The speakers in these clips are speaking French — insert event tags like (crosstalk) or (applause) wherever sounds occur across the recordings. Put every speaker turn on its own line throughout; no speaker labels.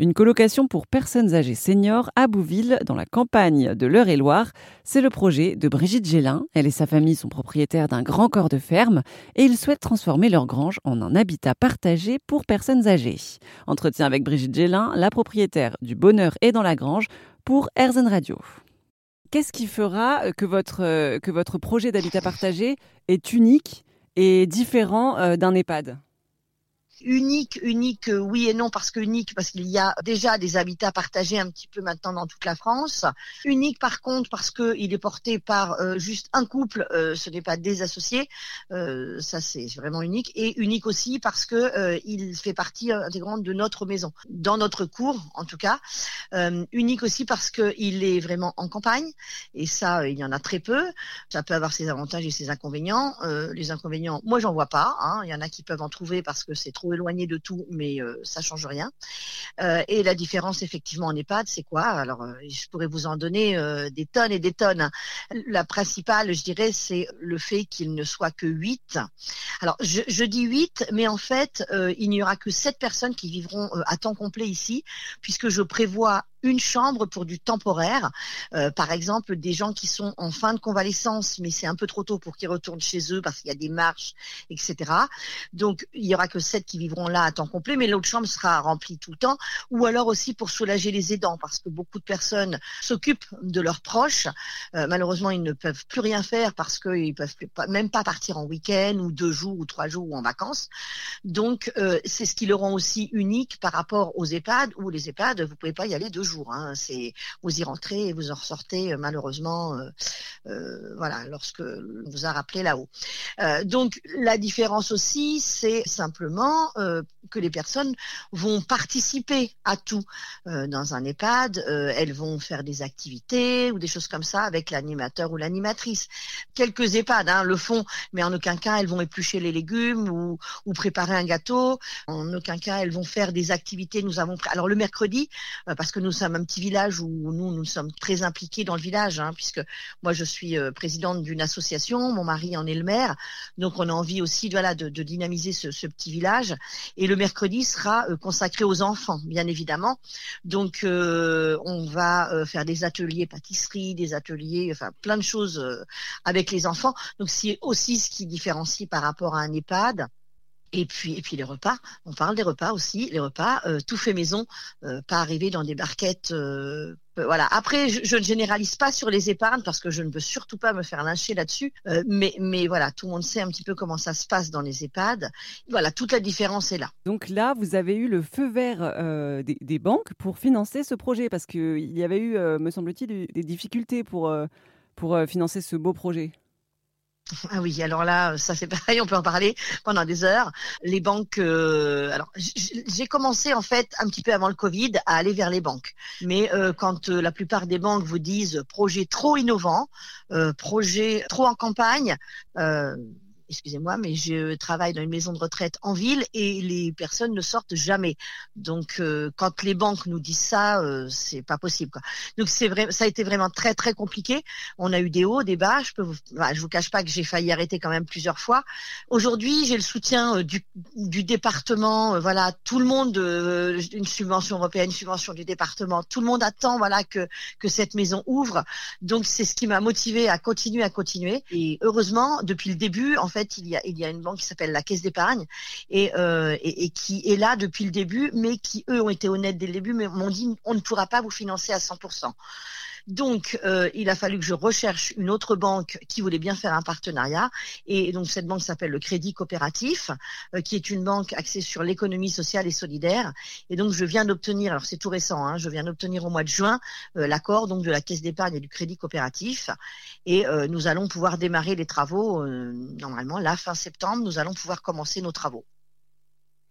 Une colocation pour personnes âgées seniors à Bouville, dans la campagne de l'Eure-et-Loire. C'est le projet de Brigitte Gélin. Elle et sa famille sont propriétaires d'un grand corps de ferme et ils souhaitent transformer leur grange en un habitat partagé pour personnes âgées. Entretien avec Brigitte Gélin, la propriétaire du Bonheur et dans la Grange, pour Airzen Radio. Qu'est-ce qui fera que votre, que votre projet d'habitat partagé est unique et différent euh, d'un EHPAD?
Unique, unique, euh, oui et non, parce que unique, parce qu'il y a déjà des habitats partagés un petit peu maintenant dans toute la France. Unique par contre parce que il est porté par euh, juste un couple, euh, ce n'est pas des associés, ça c'est vraiment unique. Et unique aussi parce que il fait partie intégrante de notre maison, dans notre cour en tout cas. unique aussi parce que il est vraiment en campagne, et ça il y en a très peu. Ça peut avoir ses avantages et ses inconvénients. les inconvénients, moi j'en vois pas. Hein. Il y en a qui peuvent en trouver parce que c'est trop éloigné de tout, mais euh, ça change rien. Euh, et la différence effectivement en EHPAD, c'est quoi? Alors, euh, je pourrais vous en donner des tonnes et des tonnes. Hein. La principale, je dirais, c'est le fait qu'il ne soit que 8. Alors, je, je dis 8, mais en fait, il n'y aura que 7 personnes qui vivront à temps complet ici, puisque je prévois une chambre pour du temporaire. Euh, par exemple, des gens qui sont en fin de convalescence, mais c'est un peu trop tôt pour qu'ils retournent chez eux parce qu'il y a des marches, etc. Donc, il y aura que sept qui vivront là à temps complet, mais l'autre chambre sera remplie tout le temps. Ou alors aussi pour soulager les aidants, parce que beaucoup de personnes s'occupent de leurs proches. Euh, malheureusement, ils ne peuvent plus rien faire parce qu'ils peuvent même pas partir en week-end ou deux jours ou trois jours ou en vacances. Donc, euh, c'est ce qui le rend aussi unique par rapport aux EHPAD, où les EHPAD, vous pouvez pas y aller deux Hein. C'est vous y rentrez et vous en ressortez euh, malheureusement, euh, euh, voilà, lorsque vous a rappelé là-haut. donc la différence aussi, c'est simplement que les personnes vont participer à tout dans un EHPAD. elles vont faire des activités ou des choses comme ça avec l'animateur ou l'animatrice. Quelques EHPAD hein, le font, mais en aucun cas elles vont éplucher les légumes ou, ou préparer un gâteau. En aucun cas elles vont faire des activités. Nous avons alors le mercredi parce que nous sommes un petit village où nous, nous sommes très impliqués dans le village, hein, puisque moi, je suis euh, présidente d'une association, mon mari en est le maire. Donc, on a envie aussi voilà, de, dynamiser ce, petit village. Et le mercredi sera euh, consacré aux enfants, bien évidemment. Donc, euh, on va faire des ateliers pâtisserie, des ateliers, enfin, plein de choses avec les enfants. Donc, c'est aussi ce qui différencie par rapport à un EHPAD. Et puis, et puis les repas, on parle des repas aussi, les repas, euh, tout fait maison, euh, pas arriver dans des barquettes. Euh, voilà. Après, je, ne généralise pas sur les épargnes parce que je ne veux surtout pas me faire lyncher là-dessus. mais, mais voilà, tout le monde sait un petit peu comment ça se passe dans les EHPAD. Voilà, toute la différence est là.
Donc là, vous avez eu le feu vert des, banques pour financer ce projet parce qu'il y avait eu, me semble-t-il, des difficultés pour, pour financer ce beau projet.
Ah oui, alors là, ça c'est pareil, on peut en parler pendant des heures. Les banques, euh, alors j'ai commencé en fait un petit peu avant le Covid à aller vers les banques, mais euh, quand euh, la plupart des banques vous disent projet trop innovant, projet trop en campagne excusez-moi, mais je travaille dans une maison de retraite en ville et les personnes ne sortent jamais. Donc, euh, quand les banques nous disent ça, euh, c'est pas possible. Donc, c'est vrai, ça a été vraiment très très compliqué. On a eu des hauts, des bas. Je peux, vous, vous cache pas que j'ai failli arrêter quand même plusieurs fois. Aujourd'hui, j'ai le soutien euh, du, du, département. voilà, tout le monde, une subvention européenne, une subvention du département. Tout le monde attend, voilà, que que cette maison ouvre. Donc, c'est ce qui m'a motivé à continuer, à continuer. Et heureusement, depuis le début, en fait fait, il y a, une banque qui s'appelle la Caisse d'épargne et, euh, et, qui est là depuis le début, mais qui, eux, ont été honnêtes dès le début, mais m'ont dit on ne pourra pas vous financer à 100%. Donc, euh, il a fallu que je recherche une autre banque qui voulait bien faire un partenariat. Et donc, cette banque s'appelle le Crédit Coopératif, euh, qui est une banque axée sur l'économie sociale et solidaire. Et donc, je viens d'obtenir, alors c'est tout récent, hein, je viens d'obtenir au mois de juin euh, l'accord donc de la Caisse d'épargne et du Crédit Coopératif. Et nous allons pouvoir démarrer les travaux normalement là fin septembre. Nous allons pouvoir commencer nos travaux.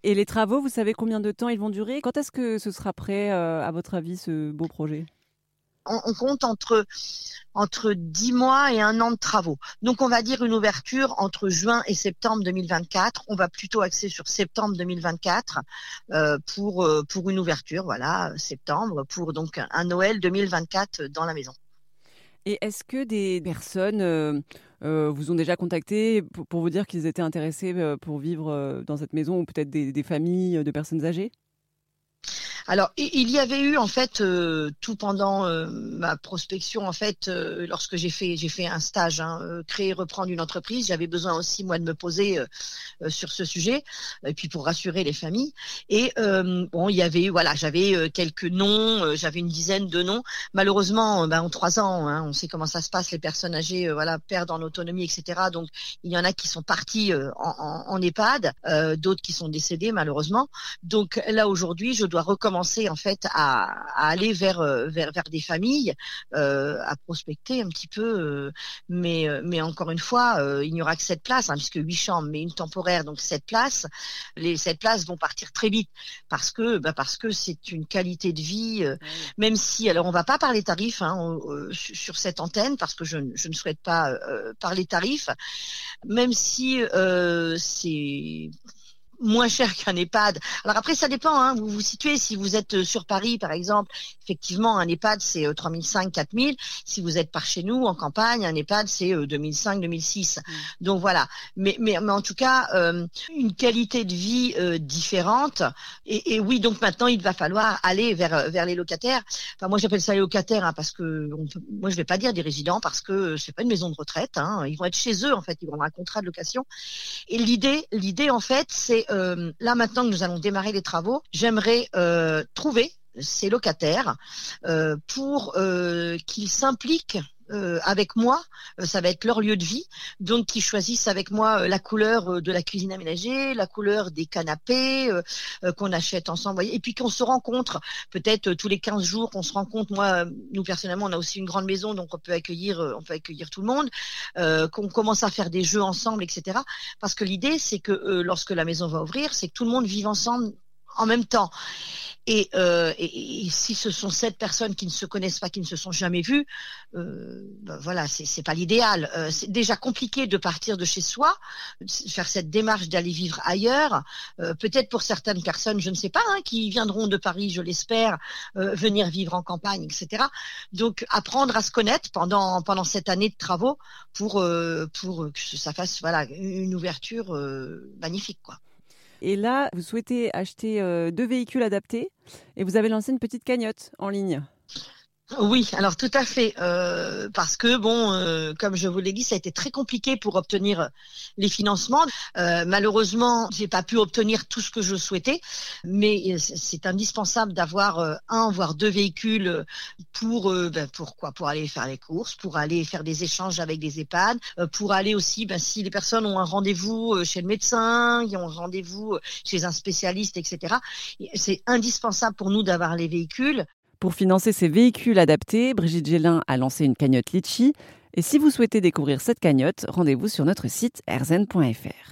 Et les travaux, vous savez combien de temps ils vont durer? Quand est-ce que ce sera prêt, à votre avis, ce beau projet?
On, compte entre entre 10 mois et un an de travaux. Donc on va dire une ouverture entre juin et septembre 2024. On va plutôt axer sur septembre 2024 euh, pour euh, pour une ouverture, voilà, septembre pour donc un Noël 2024 dans la maison.
Et est-ce que des personnes euh, vous ont déjà contacté pour, vous dire qu'ils étaient intéressés pour vivre dans cette maison ou peut-être des familles de personnes âgées?
Alors, il y avait eu en fait euh, tout pendant euh, ma prospection en fait, euh, lorsque j'ai fait j'ai fait un stage, hein, créer reprendre une entreprise, j'avais besoin aussi moi de me poser sur ce sujet et puis pour rassurer les familles. Et bon, il y avait voilà, j'avais quelques noms, j'avais une dizaine de noms. Malheureusement, ben, en trois ans, hein, on sait comment ça se passe, les personnes âgées voilà perdent en autonomie, etc. Donc il y en a qui sont partis en, en, en, EHPAD, d'autres qui sont décédés malheureusement. Donc là aujourd'hui, je dois recommencer en fait à, à aller vers, euh, vers vers des familles, euh, à prospecter un petit peu. Euh, mais mais encore une fois, il n'y aura que sept places, hein, puisque huit chambres, mais une temporaire, donc sept places. Les sept places vont partir très vite parce que bah parce que c'est une qualité de vie, même si alors on va pas parler tarifs hein, sur cette antenne parce que je, je ne souhaite pas parler tarifs, même si c'est moins cher (laughs) qu'un EHPAD. Alors après, ça dépend. Hein, vous vous situez. Si vous êtes euh, sur Paris, par exemple, effectivement, un EHPAD c'est 3005, euh, 4000. Si vous êtes par chez nous, en campagne, un EHPAD c'est 2005, euh, 2006. Mmh. Donc voilà. Mais, mais, mais en tout cas, une qualité de vie différente. Et, et, oui, donc maintenant, il va falloir aller vers vers les locataires. Enfin, moi, j'appelle ça les locataires hein, parce que on peut, moi, je vais pas dire des résidents parce que c'est pas une maison de retraite. Hein, ils vont être chez eux en fait. Ils vont avoir un contrat de location. Et l'idée, l'idée en fait, c'est euh, là maintenant que nous allons démarrer les travaux, j'aimerais euh, trouver ces locataires euh, pour qu'ils s'impliquent avec moi, ça va être leur lieu de vie, donc qu'ils choisissent avec moi la couleur de la cuisine aménagée, la couleur des canapés qu'on achète ensemble, et puis qu'on se rencontre peut-être tous les 15 jours, qu'on se rencontre. Moi, nous personnellement, on a aussi une grande maison, donc on peut accueillir, on peut accueillir tout le monde, qu'on commence à faire des jeux ensemble, etc. Parce que l'idée, c'est que lorsque la maison va ouvrir, c'est que tout le monde vive ensemble en même temps. Et, euh, et, si ce sont sept personnes qui ne se connaissent pas, qui ne se sont jamais vues, euh, ben voilà, c'est pas l'idéal. Euh, c'est déjà compliqué de partir de chez soi, faire cette démarche d'aller vivre ailleurs. Euh, peut-être pour certaines personnes, je ne sais pas, hein, qui viendront de Paris, je l'espère, venir vivre en campagne, etc. Donc apprendre à se connaître pendant pendant cette année de travaux pour pour que ça fasse voilà une ouverture magnifique, quoi.
Et là, vous souhaitez acheter euh, deux véhicules adaptés et vous avez lancé une petite cagnotte en ligne.
Oui, alors tout à fait, euh, parce que bon, euh, comme je vous l'ai dit, ça a été très compliqué pour obtenir les financements. Euh, malheureusement, j'ai pas pu obtenir tout ce que je souhaitais, mais c'est indispensable d'avoir un voire deux véhicules pour ben, pourquoi Pour aller faire les courses, pour aller faire des échanges avec des EHPAD, pour aller aussi, ben, si les personnes ont un rendez-vous chez le médecin, ils ont un rendez-vous chez un spécialiste, etc. C'est indispensable pour nous d'avoir les véhicules.
Pour financer ces véhicules adaptés, Brigitte Gélin a lancé une cagnotte Litchi. Et si vous souhaitez découvrir cette cagnotte, rendez-vous sur notre site erzen.fr.